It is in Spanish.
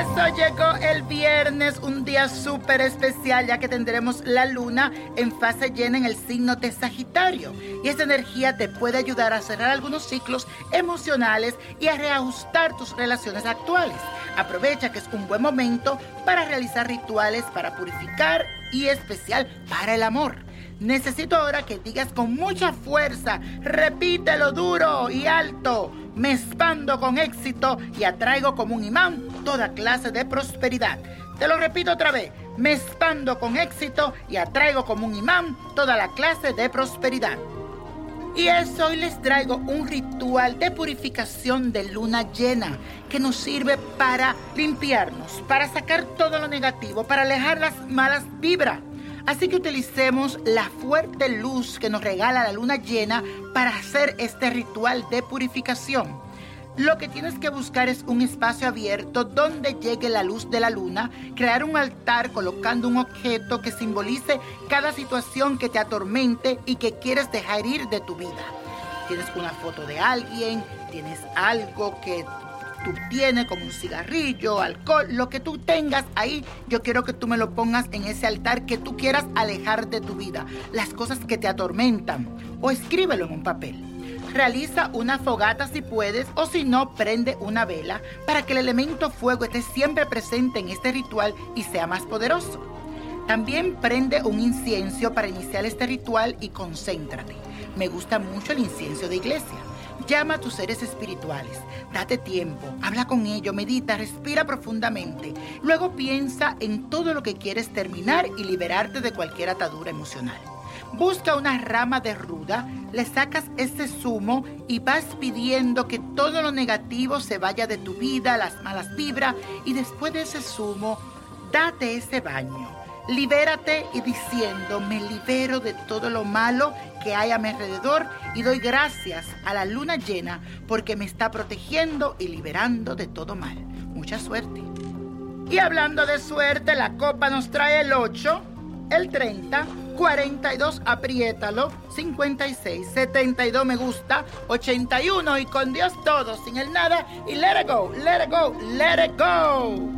Eso llegó el viernes, un día súper especial ya que tendremos la luna en fase llena en el signo de Sagitario. Y esa energía te puede ayudar a cerrar algunos ciclos emocionales y a reajustar tus relaciones actuales. Aprovecha que es un buen momento para realizar rituales para purificar y especial para el amor. Necesito ahora que digas con mucha fuerza, repítelo duro y alto. Me expando con éxito y atraigo como un imán toda clase de prosperidad. Te lo repito otra vez. Me expando con éxito y atraigo como un imán toda la clase de prosperidad. Y eso hoy les traigo un ritual de purificación de luna llena que nos sirve para limpiarnos, para sacar todo lo negativo, para alejar las malas vibras. Así que utilicemos la fuerte luz que nos regala la luna llena para hacer este ritual de purificación. Lo que tienes que buscar es un espacio abierto donde llegue la luz de la luna, crear un altar colocando un objeto que simbolice cada situación que te atormente y que quieres dejar ir de tu vida. Tienes una foto de alguien, tienes algo que tú tienes como un cigarrillo, alcohol, lo que tú tengas ahí, yo quiero que tú me lo pongas en ese altar que tú quieras alejar de tu vida, las cosas que te atormentan, o escríbelo en un papel. Realiza una fogata si puedes o si no, prende una vela para que el elemento fuego esté siempre presente en este ritual y sea más poderoso. También prende un incienso para iniciar este ritual y concéntrate. Me gusta mucho el incienso de iglesia. Llama a tus seres espirituales, date tiempo, habla con ellos, medita, respira profundamente. Luego piensa en todo lo que quieres terminar y liberarte de cualquier atadura emocional. Busca una rama de ruda, le sacas ese zumo y vas pidiendo que todo lo negativo se vaya de tu vida, las malas vibras, y después de ese zumo, date ese baño. Libérate y diciendo, me libero de todo lo malo que hay a mi alrededor y doy gracias a la luna llena porque me está protegiendo y liberando de todo mal. Mucha suerte. Y hablando de suerte, la copa nos trae el 8, el 30, 42, apriétalo, 56, 72 me gusta, 81 y con Dios todo, sin el nada y let it go, let it go, let it go.